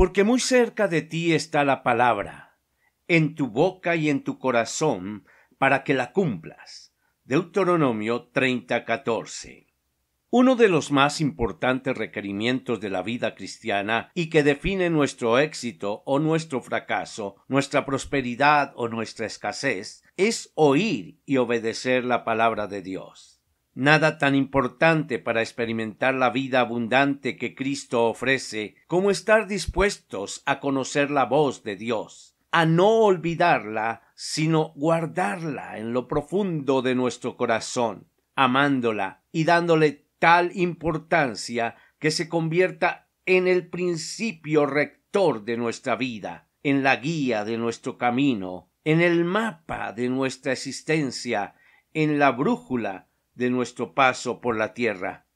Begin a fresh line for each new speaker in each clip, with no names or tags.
Porque muy cerca de ti está la palabra, en tu boca y en tu corazón, para que la cumplas. Deuteronomio 30:14. Uno de los más importantes requerimientos de la vida cristiana y que define nuestro éxito o nuestro fracaso, nuestra prosperidad o nuestra escasez, es oír y obedecer la palabra de Dios. Nada tan importante para experimentar la vida abundante que Cristo ofrece como estar dispuestos a conocer la voz de Dios, a no olvidarla, sino guardarla en lo profundo de nuestro corazón, amándola y dándole tal importancia que se convierta en el principio rector de nuestra vida, en la guía de nuestro camino, en el mapa de nuestra existencia, en la brújula de nuestro paso por la tierra.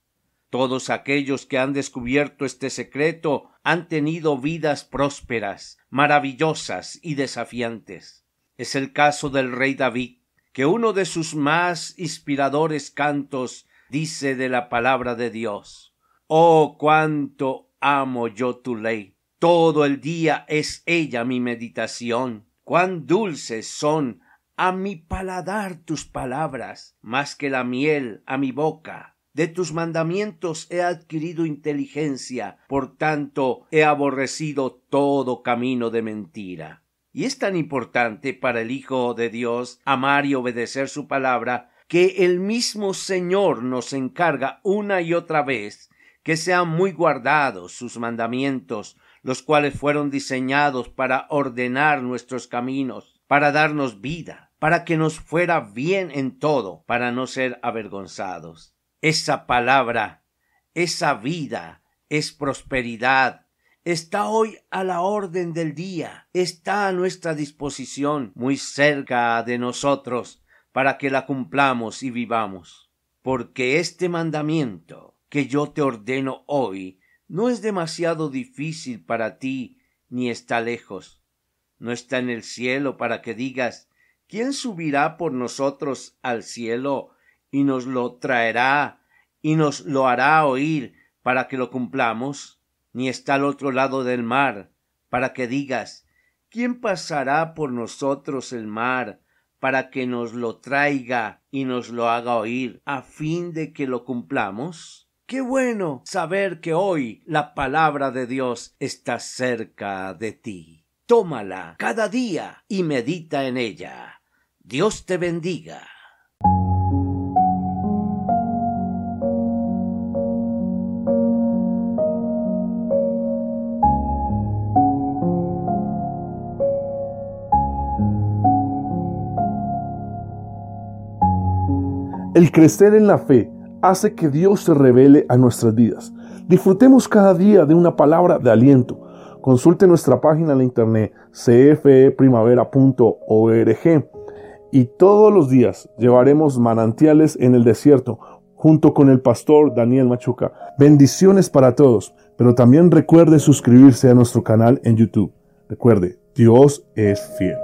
Todos aquellos que han descubierto este secreto han tenido vidas prósperas, maravillosas y desafiantes. Es el caso del rey David, que uno de sus más inspiradores cantos dice de la palabra de Dios. Oh, cuánto amo yo tu ley. Todo el día es ella mi meditación. Cuán dulces son a mi paladar tus palabras, más que la miel a mi boca. De tus mandamientos he adquirido inteligencia, por tanto he aborrecido todo camino de mentira. Y es tan importante para el Hijo de Dios amar y obedecer su palabra que el mismo Señor nos encarga una y otra vez que sean muy guardados sus mandamientos, los cuales fueron diseñados para ordenar nuestros caminos, para darnos vida, para que nos fuera bien en todo, para no ser avergonzados. Esa palabra, esa vida, es prosperidad, está hoy a la orden del día, está a nuestra disposición, muy cerca de nosotros, para que la cumplamos y vivamos. Porque este mandamiento que yo te ordeno hoy no es demasiado difícil para ti, ni está lejos. No está en el cielo para que digas ¿quién subirá por nosotros al cielo y nos lo traerá y nos lo hará oír para que lo cumplamos? Ni está al otro lado del mar, para que digas, ¿quién pasará por nosotros el mar para que nos lo traiga y nos lo haga oír a fin de que lo cumplamos? Qué bueno saber que hoy la palabra de Dios está cerca de ti tómala cada día y medita en ella. Dios te bendiga.
El crecer en la fe hace que Dios se revele a nuestras vidas. Disfrutemos cada día de una palabra de aliento Consulte nuestra página en la internet cfeprimavera.org y todos los días llevaremos manantiales en el desierto junto con el pastor Daniel Machuca. Bendiciones para todos, pero también recuerde suscribirse a nuestro canal en YouTube. Recuerde, Dios es fiel.